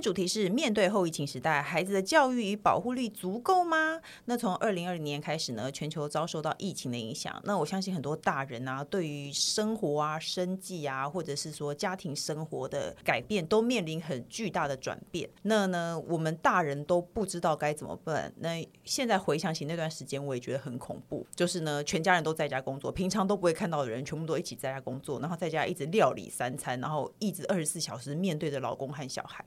主题是面对后疫情时代，孩子的教育与保护力足够吗？那从二零二零年开始呢，全球遭受到疫情的影响。那我相信很多大人啊，对于生活啊、生计啊，或者是说家庭生活的改变，都面临很巨大的转变。那呢，我们大人都不知道该怎么办。那现在回想起那段时间，我也觉得很恐怖。就是呢，全家人都在家工作，平常都不会看到的人，全部都一起在家工作，然后在家一直料理三餐，然后一直二十四小时面对着老公和小孩。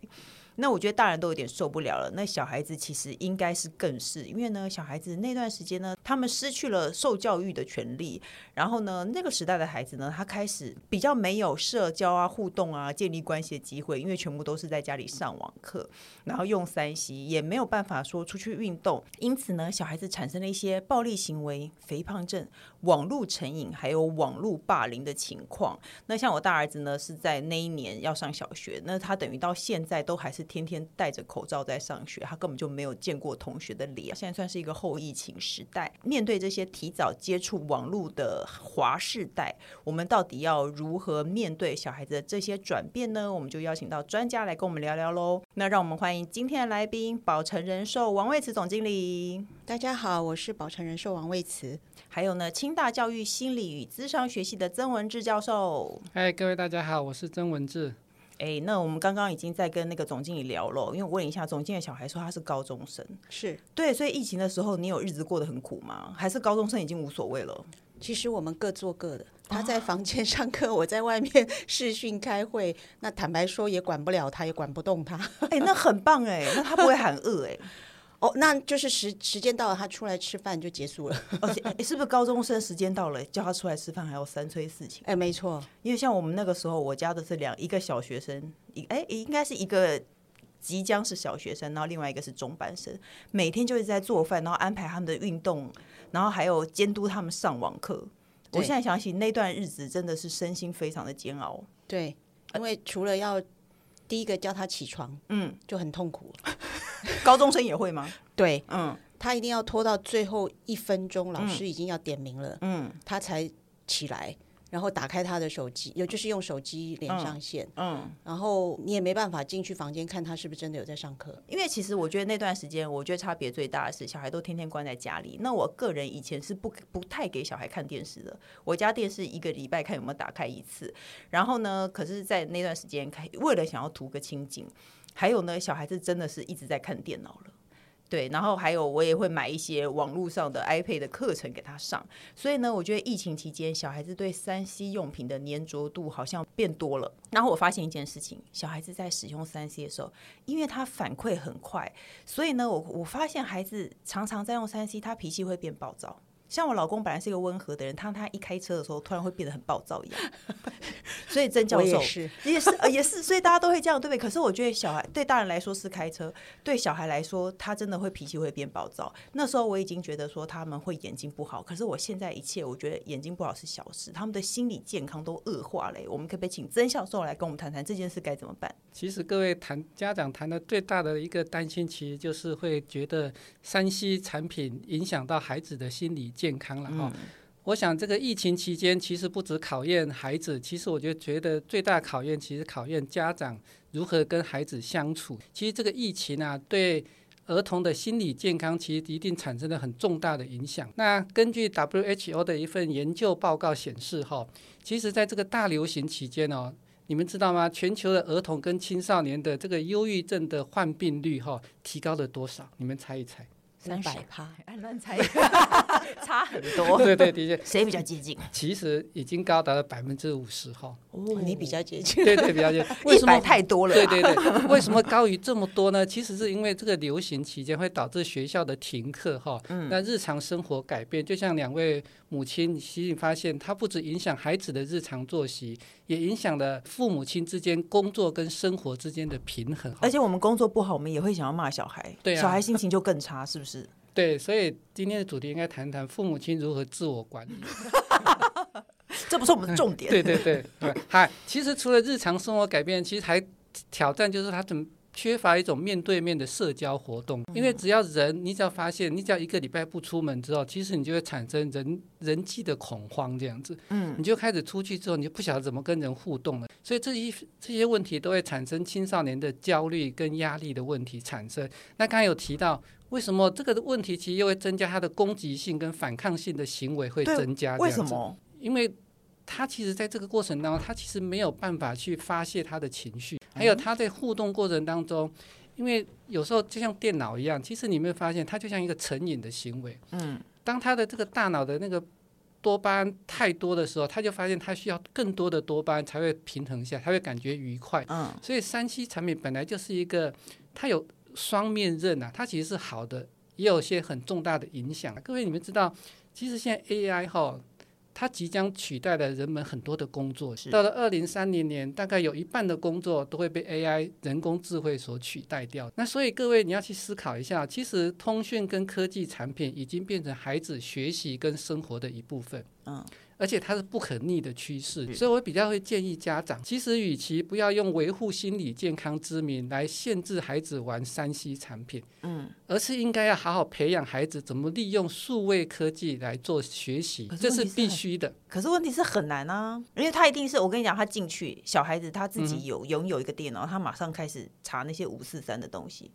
那我觉得大人都有点受不了了，那小孩子其实应该是更是，因为呢，小孩子那段时间呢，他们失去了受教育的权利，然后呢，那个时代的孩子呢，他开始比较没有社交啊、互动啊、建立关系的机会，因为全部都是在家里上网课，然后用三 C 也没有办法说出去运动，因此呢，小孩子产生了一些暴力行为、肥胖症、网络成瘾，还有网络霸凌的情况。那像我大儿子呢，是在那一年要上小学，那他等于到现在都还是。天天戴着口罩在上学，他根本就没有见过同学的脸。现在算是一个后疫情时代，面对这些提早接触网络的华世代，我们到底要如何面对小孩子的这些转变呢？我们就邀请到专家来跟我们聊聊喽。那让我们欢迎今天的来宾，宝成人寿王卫慈总经理。大家好，我是宝成人寿王卫慈。还有呢，清大教育心理与咨商学系的曾文志教授。嗨，各位大家好，我是曾文志。哎，那我们刚刚已经在跟那个总经理聊了，因为我问一下总经理小孩说他是高中生，是对，所以疫情的时候你有日子过得很苦吗？还是高中生已经无所谓了？其实我们各做各的，他在房间上课，哦、我在外面视讯开会，那坦白说也管不了他，也管不动他。哎，那很棒哎，那他不会喊饿哎。哦，那就是时时间到了，他出来吃饭就结束了。而且，哎，是不是高中生时间到了，叫他出来吃饭还要三催四请？哎，没错，因为像我们那个时候，我家的是两一个小学生，一哎，应该是一个即将是小学生，然后另外一个是中班生，每天就是在做饭，然后安排他们的运动，然后还有监督他们上网课。我现在想起那段日子，真的是身心非常的煎熬。对，因为除了要第一个叫他起床，嗯，就很痛苦。高中生也会吗？对，嗯，他一定要拖到最后一分钟，老师已经要点名了，嗯，他才起来，然后打开他的手机，也就是用手机连上线，嗯，嗯，然后你也没办法进去房间看他是不是真的有在上课，因为其实我觉得那段时间，我觉得差别最大的是小孩都天天关在家里。那我个人以前是不不太给小孩看电视的，我家电视一个礼拜看有没有打开一次，然后呢，可是，在那段时间开，为了想要图个清静。还有呢，小孩子真的是一直在看电脑了，对，然后还有我也会买一些网络上的 iPad 的课程给他上，所以呢，我觉得疫情期间小孩子对三 C 用品的粘着度好像变多了。然后我发现一件事情，小孩子在使用三 C 的时候，因为他反馈很快，所以呢，我我发现孩子常常在用三 C，他脾气会变暴躁。像我老公本来是一个温和的人，他他一开车的时候突然会变得很暴躁一样，所以曾教授也是也是，也是，所以大家都会这样，对不对？可是我觉得小孩对大人来说是开车，对小孩来说他真的会脾气会变暴躁。那时候我已经觉得说他们会眼睛不好，可是我现在一切我觉得眼睛不好是小事，他们的心理健康都恶化了。我们可不可以请曾教授来跟我们谈谈这件事该怎么办？其实各位谈家长谈的最大的一个担心，其实就是会觉得山西产品影响到孩子的心理健康了哈。嗯、我想这个疫情期间，其实不止考验孩子，其实我就觉得最大的考验，其实考验家长如何跟孩子相处。其实这个疫情啊，对儿童的心理健康，其实一定产生了很重大的影响。那根据 WHO 的一份研究报告显示，哈，其实在这个大流行期间哦。你们知道吗？全球的儿童跟青少年的这个忧郁症的患病率哈，提高了多少？你们猜一猜。三百趴，哎，乱猜，差很多。对对，的确。谁比较接近？其实已经高达了百分之五十哈。哦，你比较接近。对对，比较接近。为什么太多了？对对对，为什么高于这么多呢？其实是因为这个流行期间会导致学校的停课哈。嗯。那日常生活改变，就像两位母亲，其实发现它不止影响孩子的日常作息，也影响了父母亲之间工作跟生活之间的平衡。而且我们工作不好，我们也会想要骂小孩。对啊。小孩心情就更差，是不是？对，所以今天的主题应该谈谈父母亲如何自我管理。这不是我们的重点。对对对，对，嗨，其实除了日常生活改变，其实还挑战就是他怎么。缺乏一种面对面的社交活动，因为只要人，你只要发现，你只要一个礼拜不出门之后，其实你就会产生人人际的恐慌这样子，嗯，你就开始出去之后，你就不晓得怎么跟人互动了，所以这些这些问题都会产生青少年的焦虑跟压力的问题产生。那刚才有提到，为什么这个问题其实又会增加他的攻击性跟反抗性的行为会增加？为什么？因为他其实在这个过程当中，他其实没有办法去发泄他的情绪。还有他在互动过程当中，因为有时候就像电脑一样，其实你没有发现，它就像一个成瘾的行为。嗯，当他的这个大脑的那个多巴胺太多的时候，他就发现他需要更多的多巴胺才会平衡下，他会感觉愉快。嗯，所以三 C 产品本来就是一个，它有双面刃啊，它其实是好的，也有些很重大的影响。各位你们知道，其实现在 AI 哈。它即将取代了人们很多的工作，到了二零三零年，大概有一半的工作都会被 AI 人工智慧所取代掉。那所以各位你要去思考一下，其实通讯跟科技产品已经变成孩子学习跟生活的一部分。嗯。而且它是不可逆的趋势，所以我比较会建议家长，其实与其不要用维护心理健康之名来限制孩子玩三 C 产品，嗯，而是应该要好好培养孩子怎么利用数位科技来做学习，这是必须的。可是问题是很难啊，因为他一定是我跟你讲，他进去小孩子他自己有拥有一个电脑，他马上开始查那些五四三的东西，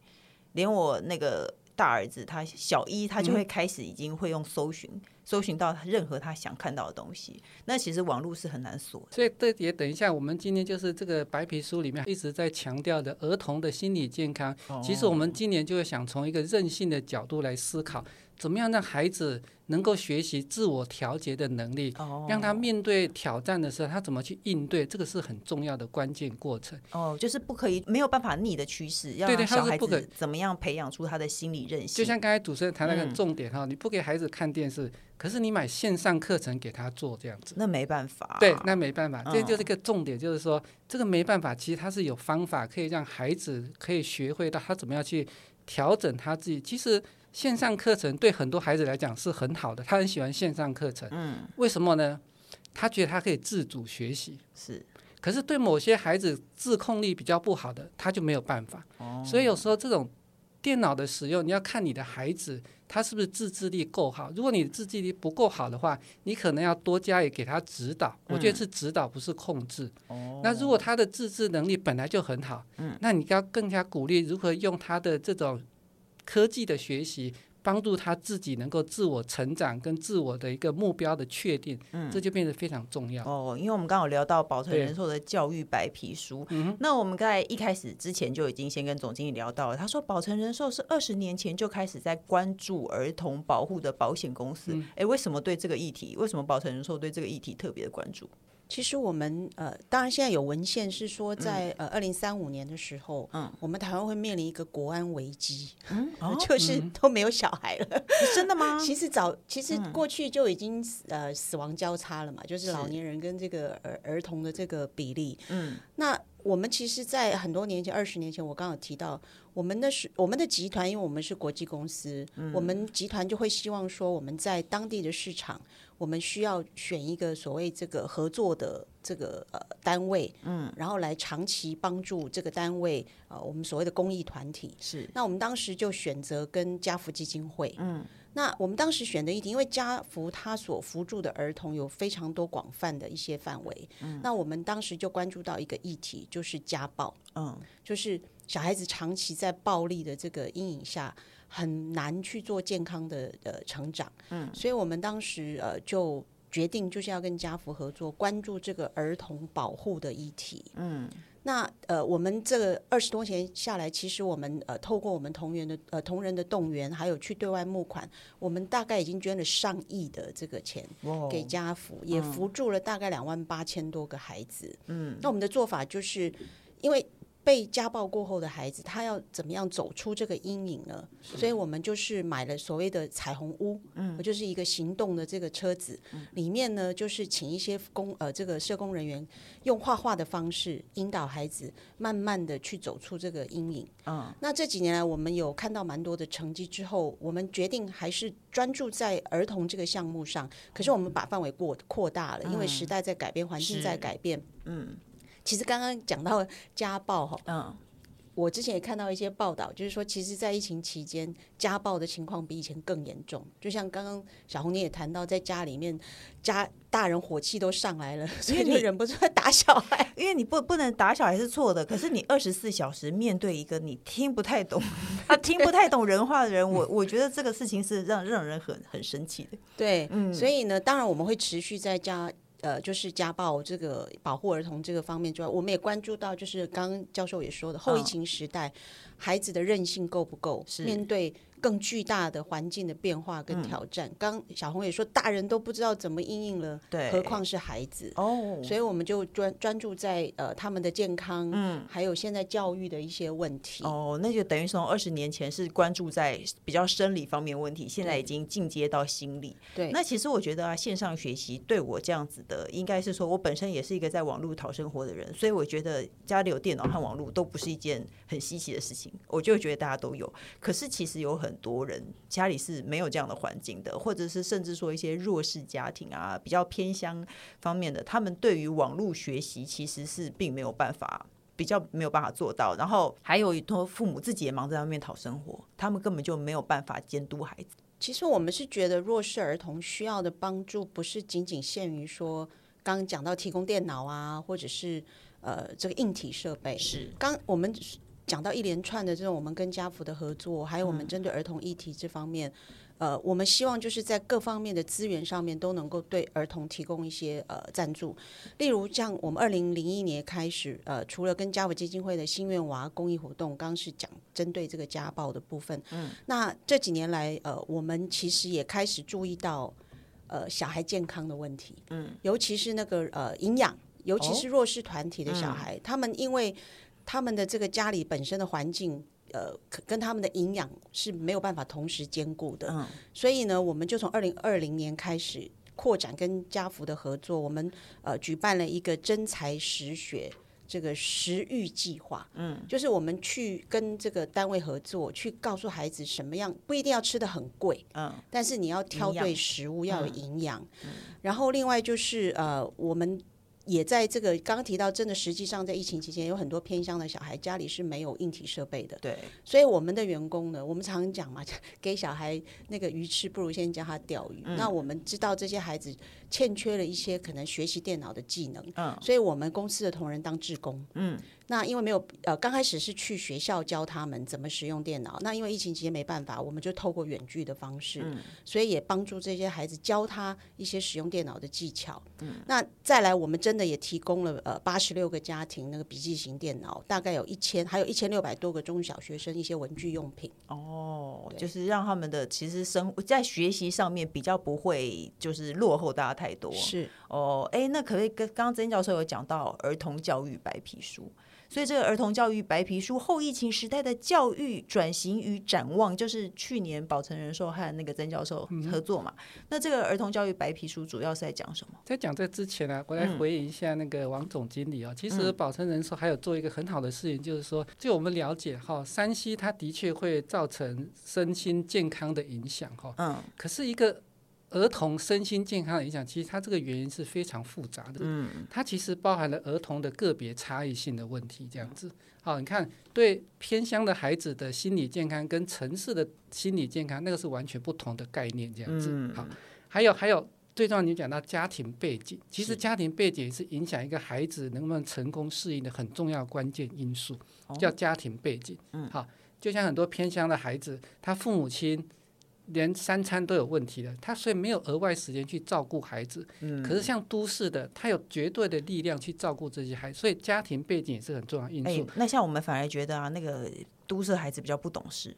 连我那个大儿子他小一他就会开始已经会用搜寻。搜寻到任何他想看到的东西，那其实网络是很难锁。所以这也等一下，我们今天就是这个白皮书里面一直在强调的儿童的心理健康。其实我们今年就是想从一个任性的角度来思考。怎么样让孩子能够学习自我调节的能力？哦让他面对挑战的时候，他怎么去应对？这个是很重要的关键过程。哦，就是不可以没有办法逆的趋势，要让小孩子怎么样培养出他的心理韧性？就像刚才主持人谈那个重点哈，你不给孩子看电视，可是你买线上课程给他做这样子，那没办法。对，那没办法，这就是一个重点，就是说这个没办法，其实他是有方法可以让孩子可以学会到他怎么样去调整他自己。其实。线上课程对很多孩子来讲是很好的，他很喜欢线上课程。嗯，为什么呢？他觉得他可以自主学习。是，可是对某些孩子自控力比较不好的，他就没有办法。哦，所以有时候这种电脑的使用，你要看你的孩子他是不是自制力够好。如果你的自制力不够好的话，你可能要多加以给他指导。我觉得是指导，不是控制。哦，那如果他的自制能力本来就很好，嗯，那你要更加鼓励如何用他的这种。科技的学习帮助他自己能够自我成长跟自我的一个目标的确定，嗯，这就变得非常重要哦。因为我们刚好聊到保诚人寿的教育白皮书，嗯，那我们在一开始之前就已经先跟总经理聊到了，他说保诚人寿是二十年前就开始在关注儿童保护的保险公司，哎，为什么对这个议题？为什么保诚人寿对这个议题特别的关注？其实我们呃，当然现在有文献是说在，在呃二零三五年的时候，嗯，我们台湾会面临一个国安危机，嗯，就是都没有小孩了，嗯、真的吗？其实早，其实过去就已经呃死亡交叉了嘛，就是老年人跟这个儿儿童的这个比例，嗯，那我们其实，在很多年前，二十年前，我刚刚有提到，我们的是我们的集团，因为我们是国际公司，嗯，我们集团就会希望说，我们在当地的市场。我们需要选一个所谓这个合作的这个呃单位，嗯，然后来长期帮助这个单位，呃，我们所谓的公益团体。是。那我们当时就选择跟家福基金会，嗯，那我们当时选的议题，因为家福他所扶助的儿童有非常多广泛的一些范围，嗯，那我们当时就关注到一个议题，就是家暴，嗯，就是小孩子长期在暴力的这个阴影下。很难去做健康的呃成长，嗯，所以我们当时呃就决定就是要跟家福合作，关注这个儿童保护的议题，嗯，那呃我们这个二十多年下来，其实我们呃透过我们同源的呃同仁的动员，还有去对外募款，我们大概已经捐了上亿的这个钱给家福，哦，也扶助了大概两万八千多个孩子，嗯，那我们的做法就是因为。被家暴过后的孩子，他要怎么样走出这个阴影呢？所以我们就是买了所谓的彩虹屋，嗯，就是一个行动的这个车子，嗯、里面呢就是请一些工呃这个社工人员用画画的方式引导孩子慢慢的去走出这个阴影。嗯，那这几年来我们有看到蛮多的成绩之后，我们决定还是专注在儿童这个项目上。可是我们把范围过扩大了，因为时代在改变，环境在改变。嗯。其实刚刚讲到家暴哈，嗯，我之前也看到一些报道，就是说，其实，在疫情期间，家暴的情况比以前更严重。就像刚刚小红你也谈到，在家里面，家大人火气都上来了，所以就忍不住要打小孩。因为你不不能打小孩是错的，可是你二十四小时面对一个你听不太懂、他听不太懂人话的人，我我觉得这个事情是让让人很很生气的。对，嗯，所以呢，当然我们会持续在家。呃，就是家暴这个保护儿童这个方面之外，我们也关注到，就是刚刚教授也说的，后疫情时代，孩子的韧性够不够？是面对。更巨大的环境的变化跟挑战，刚、嗯、小红也说，大人都不知道怎么应应了，对，何况是孩子哦。所以我们就专专注在呃他们的健康，嗯，还有现在教育的一些问题。哦，那就等于从二十年前是关注在比较生理方面问题，现在已经进阶到心理。对，那其实我觉得啊，线上学习对我这样子的，应该是说我本身也是一个在网络讨生活的人，所以我觉得家里有电脑和网络都不是一件很稀奇的事情。我就觉得大家都有，可是其实有很。很多人家里是没有这样的环境的，或者是甚至说一些弱势家庭啊，比较偏乡方面的，他们对于网络学习其实是并没有办法，比较没有办法做到。然后还有一托父母自己也忙在外面讨生活，他们根本就没有办法监督孩子。其实我们是觉得弱势儿童需要的帮助，不是仅仅限于说刚刚讲到提供电脑啊，或者是呃这个硬体设备。是刚我们。讲到一连串的这种我们跟家福的合作，还有我们针对儿童议题这方面，嗯、呃，我们希望就是在各方面的资源上面都能够对儿童提供一些呃赞助。例如像我们二零零一年开始，呃，除了跟家福基金会的心愿娃公益活动，刚刚是讲针对这个家暴的部分。嗯，那这几年来，呃，我们其实也开始注意到呃小孩健康的问题。嗯，尤其是那个呃营养，尤其是弱势团体的小孩，哦嗯、他们因为他们的这个家里本身的环境，呃，跟他们的营养是没有办法同时兼顾的。嗯，所以呢，我们就从二零二零年开始扩展跟家福的合作，我们呃举办了一个真才实学这个食育计划。嗯，就是我们去跟这个单位合作，去告诉孩子什么样不一定要吃的很贵，嗯，但是你要挑对食物，要有营养。嗯，然后另外就是呃我们。也在这个刚刚提到，真的实际上在疫情期间，有很多偏乡的小孩家里是没有硬体设备的。对，所以我们的员工呢，我们常常讲嘛，给小孩那个鱼吃，不如先教他钓鱼。嗯。那我们知道这些孩子欠缺了一些可能学习电脑的技能，嗯，所以我们公司的同仁当志工，嗯。那因为没有呃，刚开始是去学校教他们怎么使用电脑。那因为疫情期间没办法，我们就透过远距的方式，嗯、所以也帮助这些孩子教他一些使用电脑的技巧。嗯、那再来，我们真的也提供了呃八十六个家庭那个笔记型电脑，大概有一千，还有一千六百多个中小学生一些文具用品。哦，就是让他们的其实生在学习上面比较不会就是落后大家太多。是哦，哎，那可不可以跟刚刚曾教授有讲到儿童教育白皮书？所以这个儿童教育白皮书后疫情时代的教育转型与展望，就是去年保诚人寿和那个曾教授合作嘛。嗯、那这个儿童教育白皮书主要是在讲什么？在讲这之前呢、啊，我来回应一下那个王总经理啊、哦。嗯、其实保诚人寿还有做一个很好的事情，就是说，据我们了解哈山西它的确会造成身心健康的影响哈。嗯。可是一个。儿童身心健康的影响，其实它这个原因是非常复杂的。嗯，它其实包含了儿童的个别差异性的问题。这样子，好，你看，对偏乡的孩子的心理健康跟城市的心理健康，那个是完全不同的概念。这样子，好，还有还有，最重要你讲到家庭背景，其实家庭背景是影响一个孩子能不能成功适应的很重要关键因素，叫家庭背景。嗯，好，就像很多偏乡的孩子，他父母亲。连三餐都有问题的，他所以没有额外时间去照顾孩子。嗯，可是像都市的，他有绝对的力量去照顾这些孩子，所以家庭背景也是很重要因素。欸，那像我们反而觉得啊，那个都市孩子比较不懂事，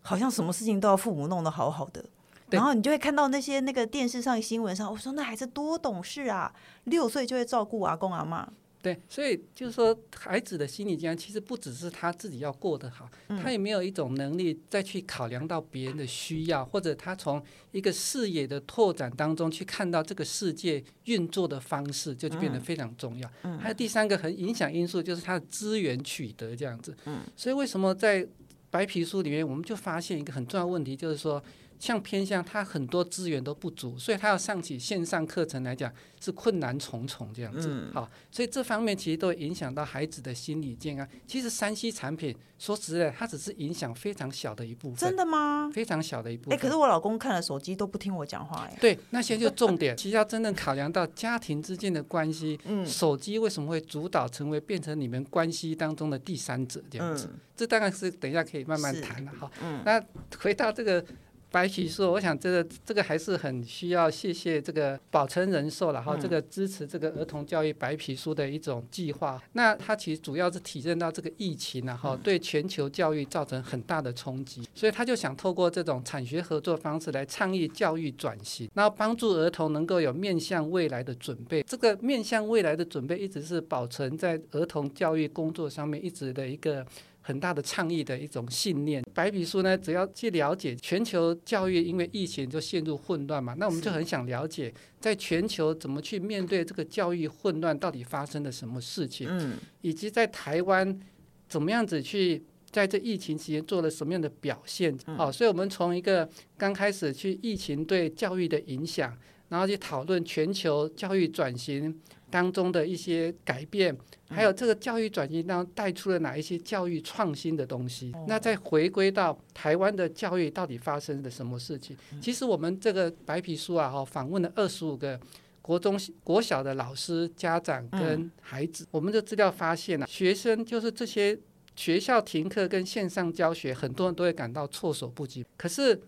好像什么事情都要父母弄得好好的，然后你就会看到那些那个电视上新闻上，我说那孩子多懂事啊，六岁就会照顾阿公阿嬷。对，所以就是说，孩子的心理健康其实不只是他自己要过得好，嗯、他也没有一种能力再去考量到别人的需要，或者他从一个视野的拓展当中去看到这个世界运作的方式，就就变得非常重要。嗯、还有第三个很影响因素就是他的资源取得这样子。嗯、所以为什么在白皮书里面我们就发现一个很重要问题，就是说。像偏向，他很多资源都不足，所以他要上起线上课程来讲是困难重重这样子。嗯、好，所以这方面其实都会影响到孩子的心理健康。其实山西产品说实在，它只是影响非常小的一部分。真的吗？非常小的一部分。哎，可是我老公看了手机都不听我讲话哎。对，那些就重点。其实要真正考量到家庭之间的关系，嗯、手机为什么会主导成为变成你们关系当中的第三者这样子？嗯、这当然是等一下可以慢慢谈了哈。嗯。那回到这个。白皮书，我想这个这个还是很需要谢谢这个保诚人寿然后这个支持这个儿童教育白皮书的一种计划。那它其实主要是体认到这个疫情然后对全球教育造成很大的冲击，所以他就想透过这种产学合作方式来倡议教育转型，然后帮助儿童能够有面向未来的准备。这个面向未来的准备一直是保存在儿童教育工作上面一直的一个。很大的倡议的一种信念。白皮书呢，只要去了解全球教育，因为疫情就陷入混乱嘛，那我们就很想了解，在全球怎么去面对这个教育混乱，到底发生了什么事情，嗯，以及在台湾怎么样子去在这疫情期间做了什么样的表现。好，所以我们从一个刚开始去疫情对教育的影响，然后去讨论全球教育转型。当中的一些改变，还有这个教育转型当中带出了哪一些教育创新的东西？那再回归到台湾的教育到底发生了什么事情？其实我们这个白皮书啊，哈，访问了二十五个国中国小的老师、家长跟孩子，我们的资料发现啊，学生就是这些学校停课跟线上教学，很多人都会感到措手不及。可是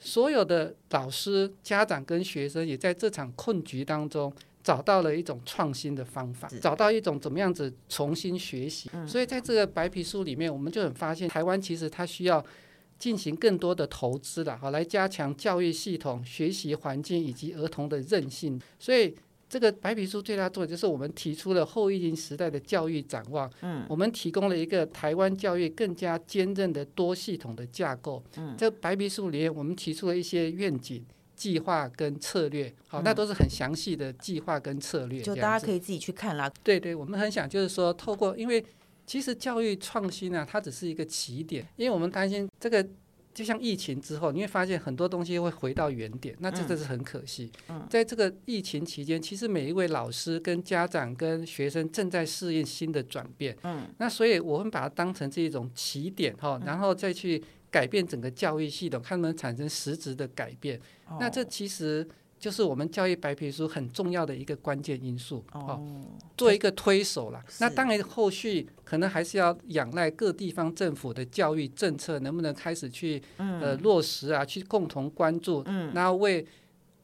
所有的老师、家长跟学生也在这场困局当中。找到了一种创新的方法，找到一种怎么样子重新学习。所以在这个白皮书里面，我们就很发现，台湾其实它需要进行更多的投资了，好来加强教育系统、学习环境以及儿童的韧性。所以这个白皮书最大作用就是我们提出了后疫情时代的教育展望。嗯，我们提供了一个台湾教育更加坚韧的多系统的架构。嗯，这白皮书里面我们提出了一些愿景。计划跟策略，好，那都是很详细的计划跟策略，就大家可以自己去看啦。对对，我们很想就是说，透过，因为其实教育创新呢、啊，它只是一个起点，因为我们担心这个，就像疫情之后，你会发现很多东西会回到原点，那这个是很可惜。嗯，在这个疫情期间，其实每一位老师跟家长跟学生正在适应新的转变。嗯，那所以我们把它当成这一种起点哈，然后再去。改变整个教育系统，看能不能产生实质的改变。Oh. 那这其实就是我们教育白皮书很重要的一个关键因素。哦，oh. 做一个推手啦。那当然后续可能还是要仰赖各地方政府的教育政策能不能开始去、嗯、呃落实啊，去共同关注。嗯，然后为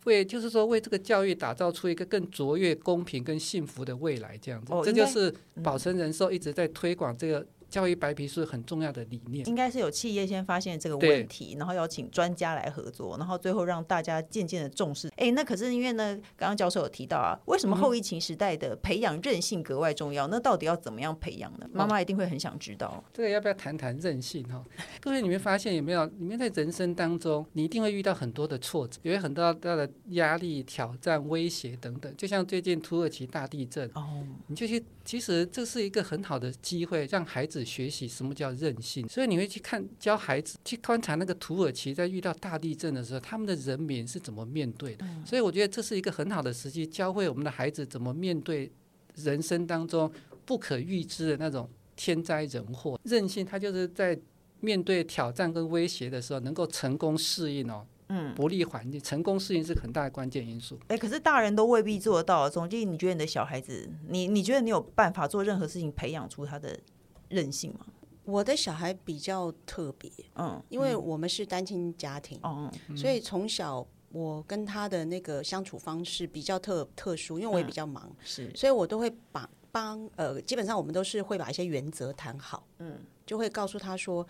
为就是说为这个教育打造出一个更卓越、公平跟幸福的未来，这样子。Oh, 这就是保诚人寿一直在推广这个。教育白皮书很重要的理念，应该是有企业先发现这个问题，然后邀请专家来合作，然后最后让大家渐渐的重视。哎，那可是因为呢，刚刚教授有提到啊，为什么后疫情时代的培养韧性格外重要？那到底要怎么样培养呢？妈妈一定会很想知道。这个要不要谈谈韧性哈？各位，你们发现有没有？你们在人生当中，你一定会遇到很多的挫折，有很多大的压力、挑战、威胁等等。就像最近土耳其大地震哦，你就去，其实这是一个很好的机会，让孩子。学习什么叫韧性，所以你会去看教孩子去观察那个土耳其在遇到大地震的时候，他们的人民是怎么面对的。所以我觉得这是一个很好的时机，教会我们的孩子怎么面对人生当中不可预知的那种天灾人祸。韧性，它就是在面对挑战跟威胁的时候，能够成功适应哦。嗯，不利环境成功适应是很大的关键因素。哎，可是大人都未必做得到。总经理，你觉得你的小孩子，你你觉得你有办法做任何事情培养出他的？韧性吗？我的小孩比较特别，嗯，因为我们是单亲家庭，嗯，所以从小我跟他的那个相处方式比较特特殊，因为我也比较忙，是，所以我都会把帮呃，基本上我们都是会把一些原则谈好，嗯，就会告诉他说，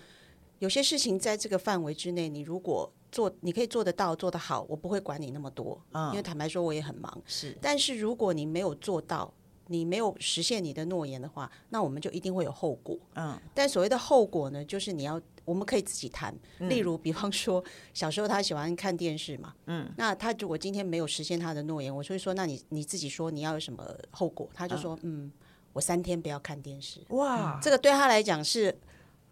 有些事情在这个范围之内，你如果做，你可以做得到，做得好，我不会管你那么多，嗯，因为坦白说我也很忙，是，但是如果你没有做到。你没有实现你的诺言的话，那我们就一定会有后果。嗯，但所谓的后果呢，就是你要我们可以自己谈。例如，比方说小时候他喜欢看电视嘛，嗯，那他如果今天没有实现他的诺言，我就会说，那你你自己说你要有什么后果？他就说，嗯，我三天不要看电视。哇，这个对他来讲是。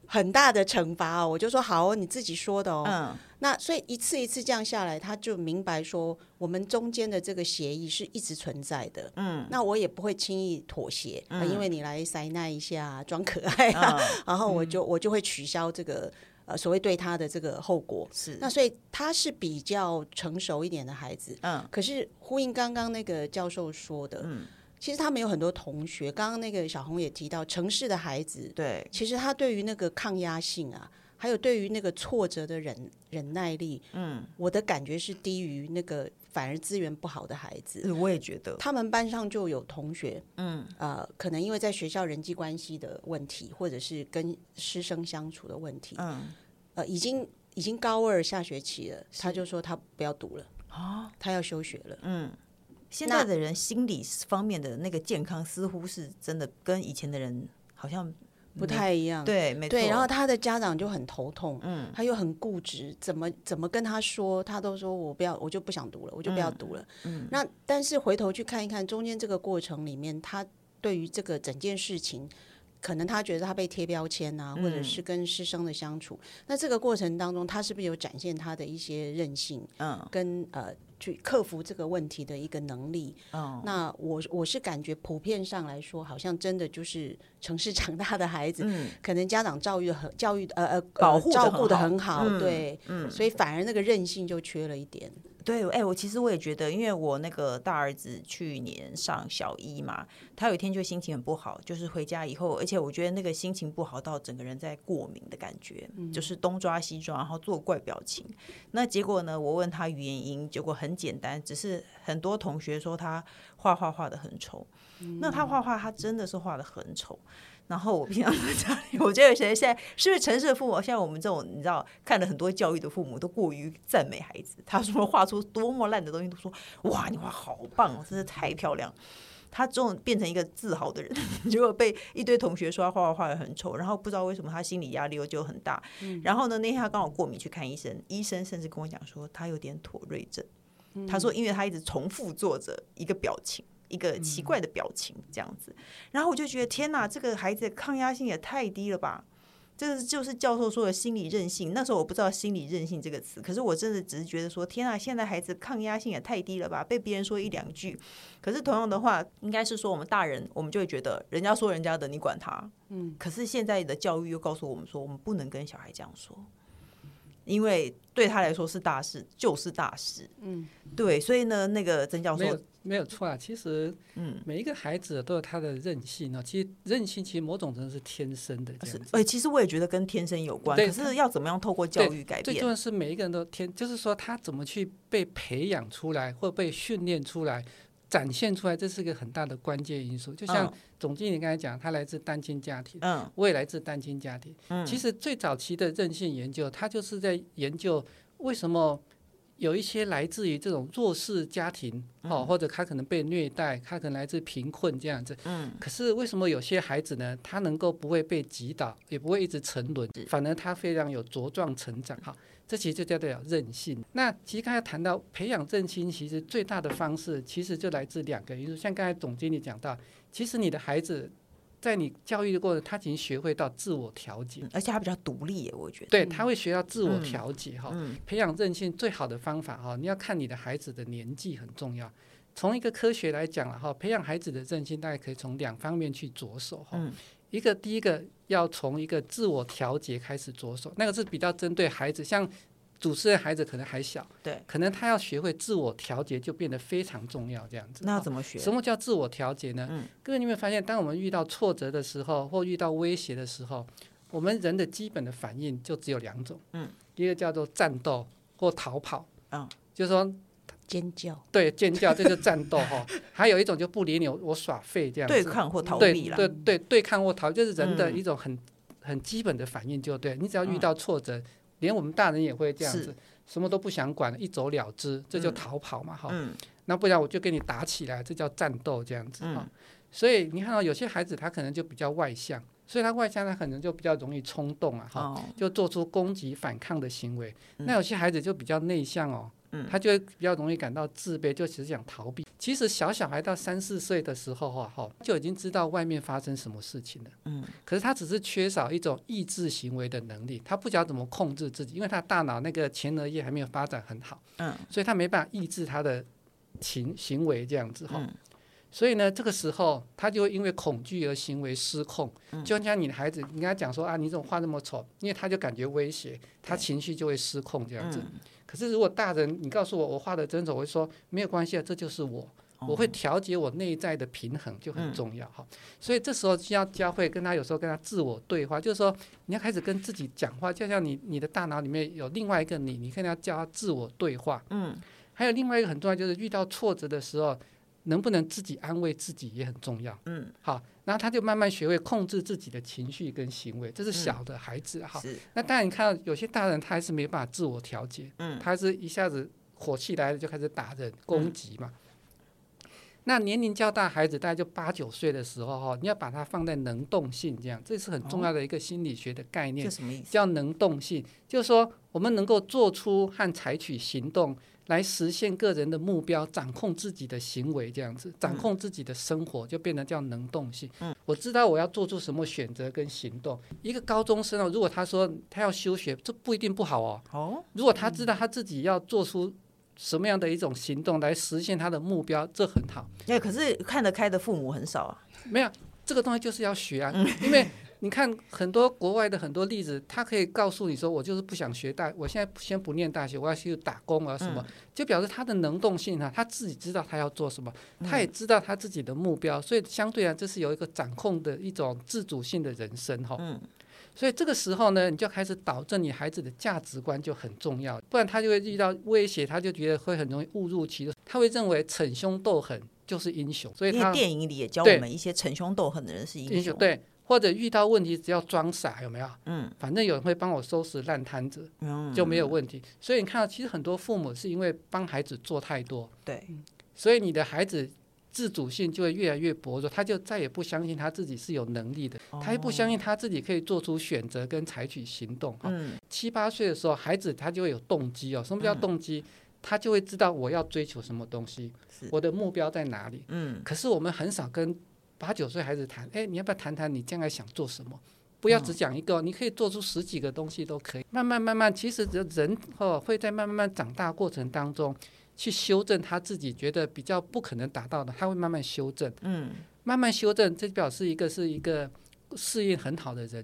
很大的惩罚哦，我就说好哦，你自己说的哦。嗯，那所以一次一次这样下来，他就明白说，我们中间的这个协议是一直存在的。嗯，那我也不会轻易妥协，嗯，因为你来塞奈一下，装可爱啊，嗯，然后我就我就会取消这个呃所谓对他的这个后果。是，那所以他是比较成熟一点的孩子。嗯，可是呼应刚刚那个教授说的，嗯。其实他们有很多同学，刚刚那个小红也提到，城市的孩子，对，其实他对于那个抗压性啊，还有对于那个挫折的忍忍耐力，嗯，我的感觉是低于那个反而资源不好的孩子。我也觉得，他们班上就有同学，嗯，呃，可能因为在学校人际关系的问题，或者是跟师生相处的问题，嗯，呃，已经已经高二下学期了，他就说他不要读了，啊，他要休学了，嗯。现在的人心理方面的那个健康，似乎是真的跟以前的人好像不太一样。对，没错。对，然后他的家长就很头痛，嗯，他又很固执，怎么怎么跟他说，他都说我不要，我就不想读了，我就不要读了。嗯，那但是回头去看一看中间这个过程里面，他对于这个整件事情，可能他觉得他被贴标签啊，或者是跟师生的相处，嗯，那这个过程当中，他是不是有展现他的一些韧性？嗯，跟呃。去克服这个问题的一个能力。哦，那我我是感觉普遍上来说，好像真的就是城市长大的孩子，嗯，可能家长教育很教育呃呃保护照顾的很好，对，嗯，所以反而那个韧性就缺了一点。对，哎、欸，我其实我也觉得，因为我那个大儿子去年上小一嘛，他有一天就心情很不好，就是回家以后，而且我觉得那个心情不好到整个人在过敏的感觉，嗯、就是东抓西抓，然后做怪表情。那结果呢，我问他原因，结果很简单，只是很多同学说他画画画的很丑，嗯、那他画画他真的是画的很丑。然后我平常在家里，我觉得现在现在是不是城市的父母，像我们这种你知道看了很多教育的父母，都过于赞美孩子。他说画出多么烂的东西，都说哇，你画好棒，真是太漂亮。他这种变成一个自豪的人，结果被一堆同学说他画画画得很丑，然后不知道为什么他心理压力又就很大。然后呢，那天他刚好过敏去看医生，医生甚至跟我讲说他有点妥瑞症。他说因为他一直重复做着一个表情。一个奇怪的表情，这样子，然后我就觉得天哪，这个孩子的抗压性也太低了吧！这个就是教授说的心理韧性。那时候我不知道“心理韧性”这个词，可是我真的只是觉得说，天哪，现在孩子抗压性也太低了吧？被别人说一两句，可是同样的话，应该是说我们大人，我们就会觉得人家说人家的，你管他。嗯，可是现在的教育又告诉我们说，我们不能跟小孩这样说。因为对他来说是大事，就是大事。嗯，对，所以呢，那个曾教授没有错啊。其实，嗯，每一个孩子都有他的韧性呢。其实韧性其实某种程度是天生的，是。哎，其实我也觉得跟天生有关。可是要怎么样透过教育改变？最重要是每一个人都天，就是说他怎么去被培养出来，或被训练出来。展现出来，这是一个很大的关键因素。就像总经理刚才讲，他来自单亲家庭，嗯，我也来自单亲家庭。嗯，其实最早期的韧性研究，他就是在研究为什么有一些来自于这种弱势家庭，哦，或者他可能被虐待，他可能来自贫困这样子。嗯，可是为什么有些孩子呢，他能够不会被击倒，也不会一直沉沦，反而他非常有茁壮成长？哈。这其实就叫做韧性。那其实刚才谈到培养韧性，其实最大的方式其实就来自两个因素。像刚才总经理讲到，其实你的孩子在你教育的过程，他已经学会到自我调节，而且他比较独立，我觉得。对，他会学到自我调节哈。嗯。培养韧性最好的方法哈，你要看你的孩子的年纪很重要。从一个科学来讲了哈，培养孩子的韧性，大概可以从两方面去着手哈。嗯。一个第一个要从一个自我调节开始着手，那个是比较针对孩子，像主持人孩子可能还小，对，可能他要学会自我调节就变得非常重要，这样子。那怎么学？什么叫自我调节呢？嗯，各位你有没有发现，当我们遇到挫折的时候，或遇到威胁的时候，我们人的基本的反应就只有两种，嗯，一个叫做战斗或逃跑，嗯，就是说。尖叫，对，尖叫，这就是战斗哈。还有一种就不理你，我耍废这样子。对抗或逃避了。对对对，对抗或逃，就是人的一种很、嗯、很基本的反应，就对。你只要遇到挫折，嗯、连我们大人也会这样子，什么都不想管，一走了之，这就逃跑嘛哈、嗯。那不然我就跟你打起来，这叫战斗这样子哈、嗯。所以你看到有些孩子他可能就比较外向，所以他外向他可能就比较容易冲动啊，哈、哦，就做出攻击反抗的行为。嗯、那有些孩子就比较内向哦。他就会比较容易感到自卑，就只是想逃避。其实小小孩到三四岁的时候，哈，哈，就已经知道外面发生什么事情了。嗯，可是他只是缺少一种抑制行为的能力，他不晓得怎么控制自己，因为他大脑那个前额叶还没有发展很好。嗯，所以他没办法抑制他的行行为这样子哈。所以呢，这个时候他就会因为恐惧而行为失控。就像你的孩子，你跟他讲说啊，你怎么画那么丑？因为他就感觉威胁，他情绪就会失控这样子。可是，如果大人你告诉我我画的真丑，我会说没有关系啊，这就是我，我会调节我内在的平衡就很重要哈。所以这时候就要教会跟他有时候跟他自我对话，就是说你要开始跟自己讲话，就像你你的大脑里面有另外一个你，你跟他教他自我对话。嗯，还有另外一个很重要，就是遇到挫折的时候，能不能自己安慰自己也很重要。嗯，好。然后他就慢慢学会控制自己的情绪跟行为，这是小的孩子哈。嗯、那当然，你看到有些大人他还是没办法自我调节，嗯，他是一下子火气来了就开始打人攻击嘛。嗯、那年龄较大孩子大概就八九岁的时候哈，你要把它放在能动性这样，这是很重要的一个心理学的概念。叫能动性，就是说我们能够做出和采取行动。来实现个人的目标，掌控自己的行为，这样子掌控自己的生活，就变得叫能动性。嗯，我知道我要做出什么选择跟行动。一个高中生哦，如果他说他要休学，这不一定不好哦。哦，如果他知道他自己要做出什么样的一种行动来实现他的目标，这很好。哎，可是看得开的父母很少啊。没有，这个东西就是要学啊，因为。你看很多国外的很多例子，他可以告诉你说，我就是不想学大，我现在先不念大学，我要去打工啊什么，就表示他的能动性啊，他自己知道他要做什么，他也知道他自己的目标，所以相对啊，这是有一个掌控的一种自主性的人生哈。所以这个时候呢，你就开始导正你孩子的价值观就很重要，不然他就会遇到威胁，他就觉得会很容易误入歧途，他会认为逞凶斗狠就是英雄，所以他电影里也教我们一些逞凶斗狠的人是英雄，对。或者遇到问题只要装傻有没有？嗯，反正有人会帮我收拾烂摊子，嗯，就没有问题。所以你看到，其实很多父母是因为帮孩子做太多，对，所以你的孩子自主性就会越来越薄弱，他就再也不相信他自己是有能力的，哦、他也不相信他自己可以做出选择跟采取行动。嗯，七八岁的时候，孩子他就会有动机哦。什么叫动机？嗯、他就会知道我要追求什么东西，我的目标在哪里。嗯，可是我们很少跟。八九岁孩子谈，哎，你要不要谈谈你将来想做什么？不要只讲一个，你可以做出十几个东西都可以。慢慢慢慢，其实人哦会在慢慢慢长大过程当中去修正他自己觉得比较不可能达到的，他会慢慢修正。嗯，慢慢修正，这表示一个是一个适应很好的人。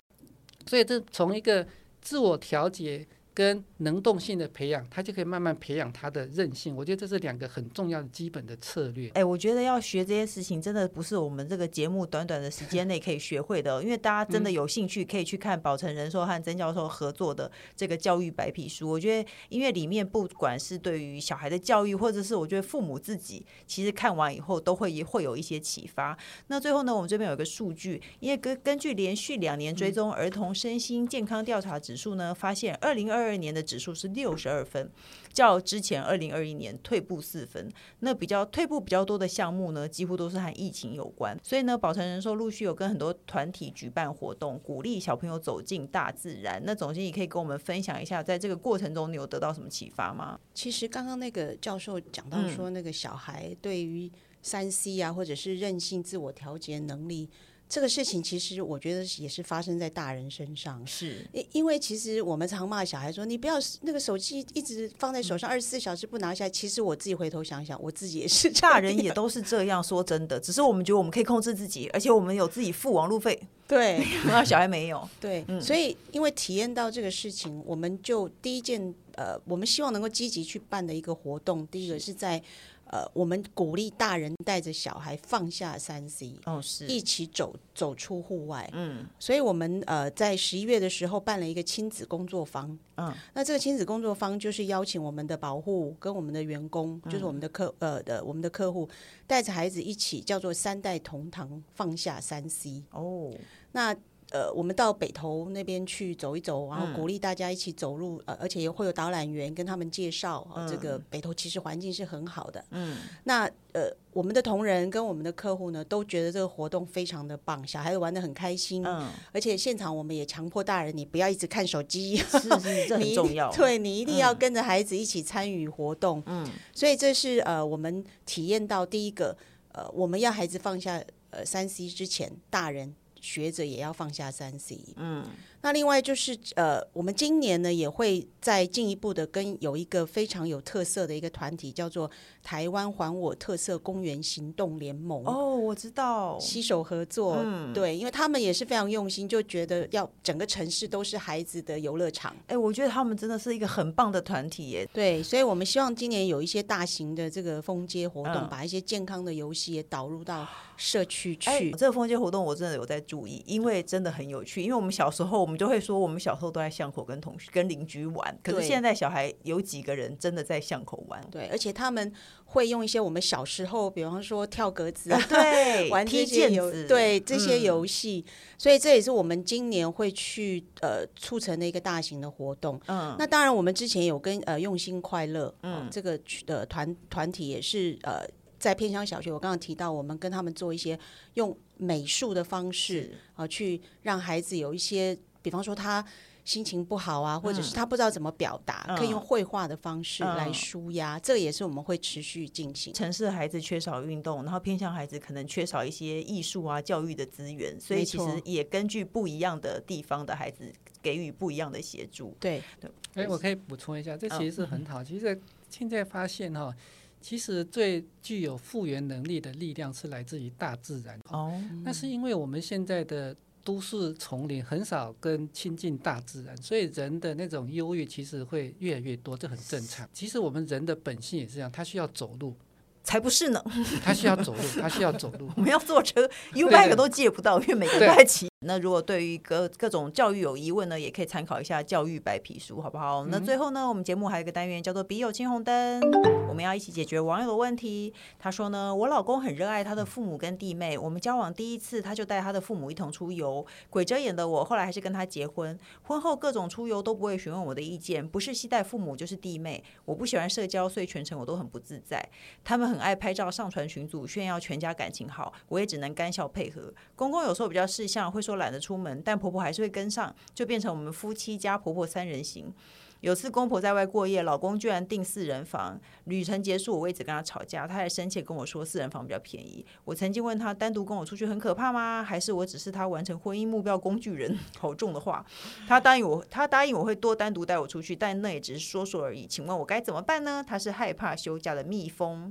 所以这从一个自我调节。跟能动性的培养，他就可以慢慢培养他的韧性。我觉得这是两个很重要的基本的策略。哎，我觉得要学这些事情，真的不是我们这个节目短短的时间内可以学会的。因为大家真的有兴趣，可以去看宝成人寿和曾教授合作的这个教育白皮书。我觉得，因为里面不管是对于小孩的教育，或者是我觉得父母自己，其实看完以后都会会有一些启发。那最后呢，我们这边有一个数据，因为根根据连续两年追踪儿童身心健康调查指数呢，发现二零二二年的指数是六十二分，较之前二零二一年退步四分。那比较退步比较多的项目呢，几乎都是和疫情有关。所以呢，宝成人寿陆续有跟很多团体举办活动，鼓励小朋友走进大自然。那总经理可以跟我们分享一下，在这个过程中你有得到什么启发吗？其实刚刚那个教授讲到说，那个小孩对于三 C 啊，或者是韧性自我调节能力。这个事情其实我觉得也是发生在大人身上，是，因因为其实我们常骂小孩说，你不要那个手机一直放在手上二十四小时不拿下来。其实我自己回头想想，我自己也 是，大人也都是这样说真的，只是我们觉得我们可以控制自己，而且我们有自己付网路费，对，那小孩没有，对，所以因为体验到这个事情，我们就第一件呃，我们希望能够积极去办的一个活动，第一个是在。呃，我们鼓励大人带着小孩放下三 C，哦，是一起走走出户外。嗯，所以我们呃在十一月的时候办了一个亲子工作坊。嗯，那这个亲子工作坊就是邀请我们的保护跟我们的员工，就是我们的客呃的我们的客户，带着孩子一起叫做三代同堂放下三 C。哦，那。呃，我们到北投那边去走一走，然后鼓励大家一起走路，呃，而且也会有导览员跟他们介绍，呃，这个北投其实环境是很好的。嗯，那呃，我们的同仁跟我们的客户呢，都觉得这个活动非常的棒，小孩子玩的很开心。嗯，而且现场我们也强迫大人，你不要一直看手机，是是，这很重要。对，你一定要跟着孩子一起参与活动。嗯，所以这是呃，我们体验到第一个，呃，我们要孩子放下呃三 C 之前，大人。学者也要放下三 C。嗯。那另外就是呃，我们今年呢也会再进一步的跟有一个非常有特色的一个团体，叫做台湾还我特色公园行动联盟。哦，我知道，携手合作，嗯，对，因为他们也是非常用心，就觉得要整个城市都是孩子的游乐场。哎，我觉得他们真的是一个很棒的团体耶。对，所以我们希望今年有一些大型的这个风街活动，嗯，把一些健康的游戏也导入到社区去。这个风街活动我真的有在注意，因为真的很有趣。因为我们小时候，我们就会说，我们小时候都在巷口跟同学、跟邻居玩。可是现在小孩有几个人真的在巷口玩？对，而且他们会用一些我们小时候，比方说跳格子啊，对，玩这些游，对这些游戏。嗯。所以这也是我们今年会去呃促成的一个大型的活动。嗯，那当然，我们之前有跟呃用心快乐，嗯，这个的团团体也是呃在偏乡小学，我刚刚提到，我们跟他们做一些用美术的方式啊，呃，去让孩子有一些。比方说他心情不好啊，或者是他不知道怎么表达，嗯、可以用绘画的方式来舒压，嗯、这个也是我们会持续进行。城市的孩子缺少运动，然后偏向孩子可能缺少一些艺术啊、教育的资源，所以其实也根据不一样的地方的孩子给予不一样的协助。对对，哎，我可以补充一下，这其实是很好。嗯、其实现在发现哈，其实最具有复原能力的力量是来自于大自然。哦，那是因为我们现在的。都市丛林很少跟亲近大自然，所以人的那种忧郁其实会越来越多，这很正常。其实我们人的本性也是这样，他需要走路。才不是呢！他需要走路，他需要走路。我们要坐车，U-bike 都借不到，因为每个人都在骑。那如果对于各各种教育有疑问呢，也可以参考一下教育白皮书，好不好？嗯、那最后呢，我们节目还有一个单元叫做“笔友青红灯”，我们要一起解决网友的问题。他说呢，我老公很热爱他的父母跟弟妹，我们交往第一次他就带他的父母一同出游，鬼遮眼的我后来还是跟他结婚。婚后各种出游都不会询问我的意见，不是携带父母就是弟妹。我不喜欢社交，所以全程我都很不自在。他们很爱拍照上传群组炫耀全家感情好，我也只能干笑配合。公公有时候比较事相，会说。都懒得出门，但婆婆还是会跟上，就变成我们夫妻加婆婆三人行。有次公婆在外过夜，老公居然订四人房。旅程结束，我一直跟他吵架，他还深切跟我说四人房比较便宜。我曾经问他，单独跟我出去很可怕吗？还是我只是他完成婚姻目标工具人？好重的话，他答应我，他答应我会多单独带我出去，但那也只是说说而已。请问我该怎么办呢？他是害怕休假的蜜蜂。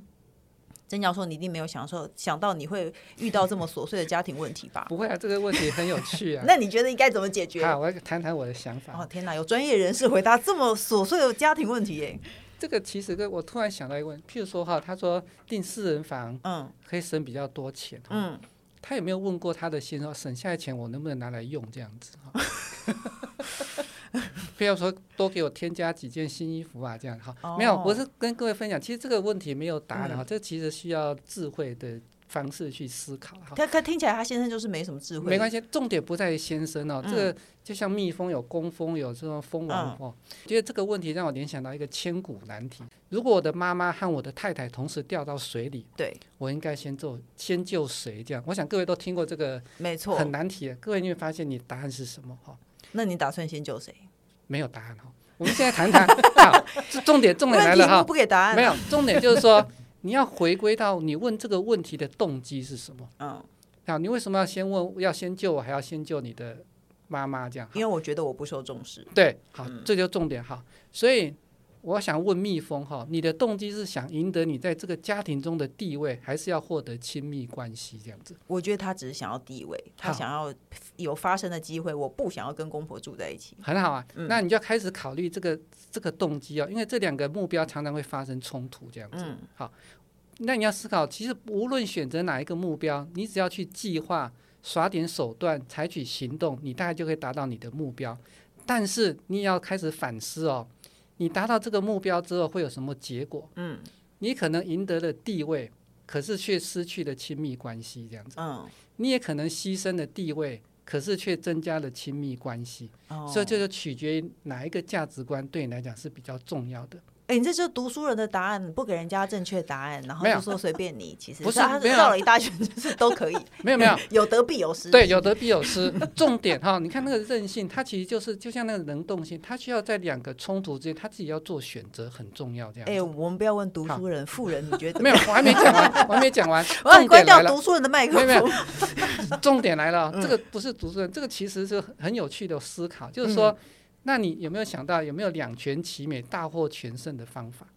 曾教授，你一定没有想受想到你会遇到这么琐碎的家庭问题吧？不会啊，这个问题很有趣啊。那你觉得应该怎么解决？好，我来谈谈我的想法。哦天哪，有专业人士回答这么琐碎的家庭问题耶？这个其实跟我突然想到一个问题，譬如说哈，他说订四人房，嗯，可以省比较多钱，嗯，他有没有问过他的先生，省下的钱我能不能拿来用这样子？不要说多给我添加几件新衣服啊，这样哈，哦、没有，我是跟各位分享，其实这个问题没有答案哈，嗯、这其实需要智慧的方式去思考哈。可可听起来他先生就是没什么智慧，没关系，重点不在于先生哦，嗯、这个就像蜜蜂有工蜂有这种蜂王哦，觉得、嗯、这个问题让我联想到一个千古难题：如果我的妈妈和我的太太同时掉到水里，对我应该先做先救谁？这样，我想各位都听过这个，没错，很难题。各位你会发现你答案是什么哈？那你打算先救谁？没有答案哈，我们现在谈谈，好，重点重点来了哈，不给答案，没有重点就是说，你要回归到你问这个问题的动机是什么？嗯，好，你为什么要先问，要先救我，还要先救你的妈妈这样？因为我觉得我不受重视。对，好，这就重点哈，所以。我想问蜜蜂哈，你的动机是想赢得你在这个家庭中的地位，还是要获得亲密关系这样子？我觉得他只是想要地位，他想要有发生的机会。我不想要跟公婆住在一起。很好啊，嗯、那你就要开始考虑这个这个动机哦，因为这两个目标常常会发生冲突这样子。嗯、好，那你要思考，其实无论选择哪一个目标，你只要去计划、耍点手段、采取行动，你大概就可以达到你的目标。但是你也要开始反思哦。你达到这个目标之后会有什么结果？嗯，你可能赢得了地位，可是却失去了亲密关系，这样子。嗯，你也可能牺牲了地位，可是却增加了亲密关系。哦，所以这就取决于哪一个价值观对你来讲是比较重要的。哎，你这就是读书人的答案，不给人家正确答案，然后就说随便你。其实 不是，他绕了一大圈，就是都可以。没有没有，有得必有失。对，有得必有失。重点哈，你看那个韧性，它其实就是就像那个能动性，它需要在两个冲突之间，他自己要做选择，很重要。这样。哎，我们不要问读书人，富人，你觉得？没有，我还没讲完，我还没讲完。我要关掉读书人的麦克风。重点来了，这个不是读书人，这个其实是很有趣的思考，就是说，那你有没有想到，有没有两全其美、大获全胜的方法？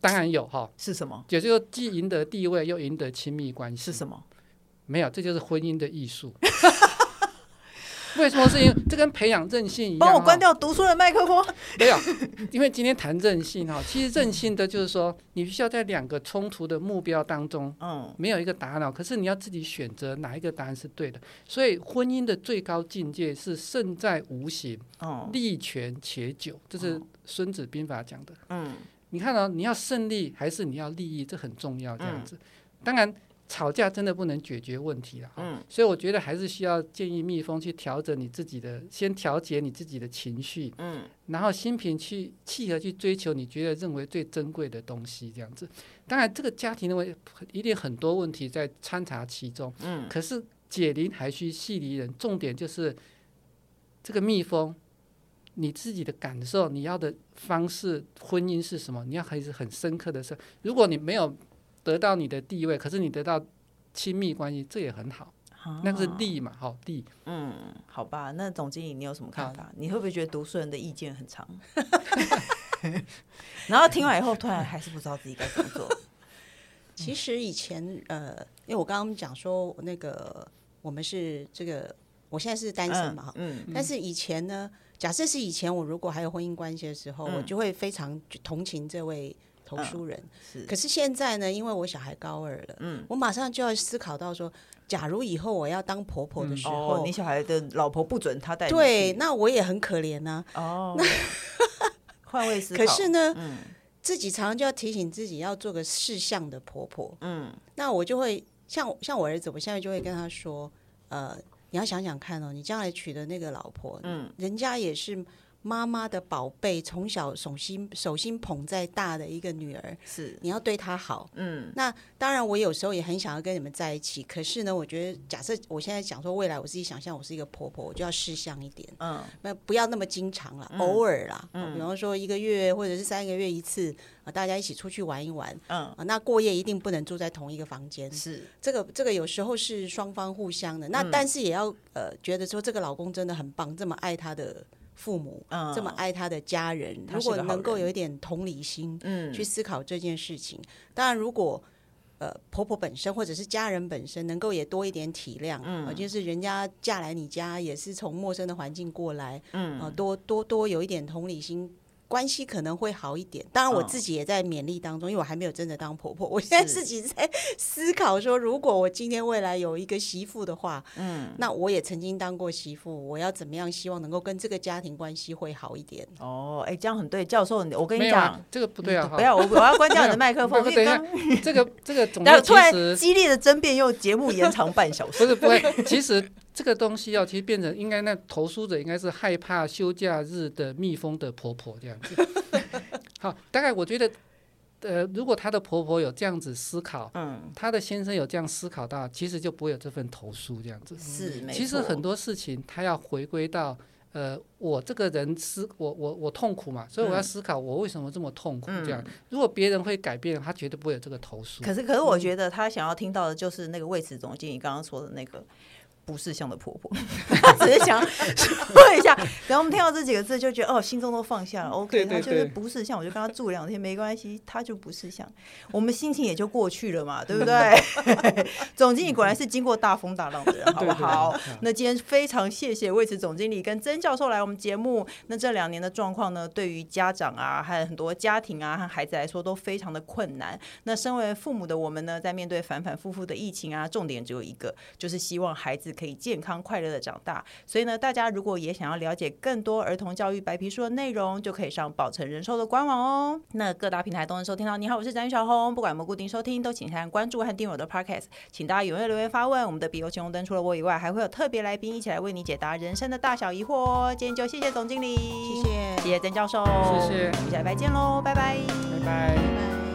当然有哈，是什么？也就是既赢得地位又赢得亲密关系。是什么？没有，这就是婚姻的艺术。为什么是因为这跟培养韧性一样？帮我关掉读书的麦克风。没有，因为今天谈韧性哈，其实韧性的就是说，你必须要在两个冲突的目标当中，嗯，没有一个打扰，可是你要自己选择哪一个答案是对的。所以婚姻的最高境界是胜在无形，哦，利权且久，这是《孙子兵法》讲的，嗯。你看到、哦、你要胜利还是你要利益，这很重要。这样子，嗯、当然吵架真的不能解决问题了。嗯，所以我觉得还是需要建议蜜蜂去调整你自己的，先调节你自己的情绪。嗯，然后心平去契合去追求你觉得认为最珍贵的东西。这样子，当然这个家庭认为一定很多问题在掺杂其中。嗯，可是解铃还需系铃人，重点就是这个蜜蜂。你自己的感受，你要的方式，婚姻是什么？你要还是很深刻的是，如果你没有得到你的地位，可是你得到亲密关系，这也很好，啊、那个是利嘛，好利。嗯，好吧，那总经理你有什么看法？啊、你会不会觉得读书人的意见很长？然后听完以后，突然还是不知道自己该怎么做。其实以前呃，因为我刚刚讲说那个我们是这个，我现在是单身嘛，嗯，嗯但是以前呢。假设是以前我如果还有婚姻关系的时候，嗯、我就会非常同情这位投书人。嗯、是，可是现在呢，因为我小孩高二了，嗯，我马上就要思考到说，假如以后我要当婆婆的时候，嗯哦、你小孩的老婆不准他带，对，那我也很可怜呢、啊。哦，那 换位思考。可是呢，嗯、自己常常就要提醒自己要做个事相的婆婆。嗯，那我就会像像我儿子，我现在就会跟他说，呃。你要想想看哦，你将来娶的那个老婆，嗯，人家也是妈妈的宝贝，从小手心手心捧在大的一个女儿，是。你要对她好，嗯。那当然，我有时候也很想要跟你们在一起，可是呢，我觉得假设我现在讲说未来，我自己想象我是一个婆婆，我就要识相一点，嗯，那不要那么经常了，偶尔啦，嗯，比方说一个月或者是三个月一次。大家一起出去玩一玩，嗯，那过夜一定不能住在同一个房间，是。这个这个有时候是双方互相的，那但是也要呃觉得说这个老公真的很棒，这么爱他的父母，嗯，这么爱他的家人，如果能够有一点同理心，嗯，去思考这件事情，当然如果呃婆婆本身或者是家人本身能够也多一点体谅，嗯，就是人家嫁来你家也是从陌生的环境过来，嗯，啊，多多多有一点同理心。关系可能会好一点，当然我自己也在勉励当中，因为我还没有真的当婆婆，我现在自己在思考说，如果我今天未来有一个媳妇的话，嗯，那我也曾经当过媳妇，我要怎么样？希望能够跟这个家庭关系会好一点。哦，哎，这样很对，教授，我跟你讲，这个不对啊，不要，我我要关掉你的麦克风。等一下，这个这个总然后突然激烈的争辩，又节目延长半小时。不是不会，其实。这个东西要其实变成应该那投诉者应该是害怕休假日的蜜蜂的婆婆这样子。好，大概我觉得，呃，如果她的婆婆有这样子思考，嗯，她的先生有这样思考到，其实就不会有这份投诉这样子。是，没错。其实很多事情他要回归到，呃，我这个人思，我我我痛苦嘛，所以我要思考我为什么这么痛苦这样。嗯，如果别人会改变，他绝对不会有这个投诉。可是，可是我觉得他想要听到的就是那个位置总经理刚刚说的那个。不是像的婆婆，只是想说一下。然后我们听到这几个字，就觉得哦，心中都放下了。OK，他就是不是像，我就跟她住两天没关系，她就不是像，我们心情也就过去了嘛，对不对？总经理果然是经过大风大浪的人，好不好？那今天非常谢谢魏慈总经理跟曾教授来我们节目。那这两年的状况呢，对于家长啊，还有很多家庭啊和孩子来说都非常的困难。那身为父母的我们呢，在面对反反复复的疫情啊，重点只有一个，就是希望孩子。可以健康快乐的长大。所以呢，大家如果也想要了解更多儿童教育白皮书的内容，就可以上宝成人寿的官网哦。那各大平台都能收听到。你好，我是展宇小红，不管有没有固定收听，都请先关注和订阅我的 Podcast。请大家踊跃留言发问。我们的笔友青红灯除了我以外，还会有特别来宾一起来为你解答人生的大小疑惑哦。今天就谢谢总经理，谢谢，谢谢曾教授，谢谢，我们下礼拜见喽，拜拜，拜拜。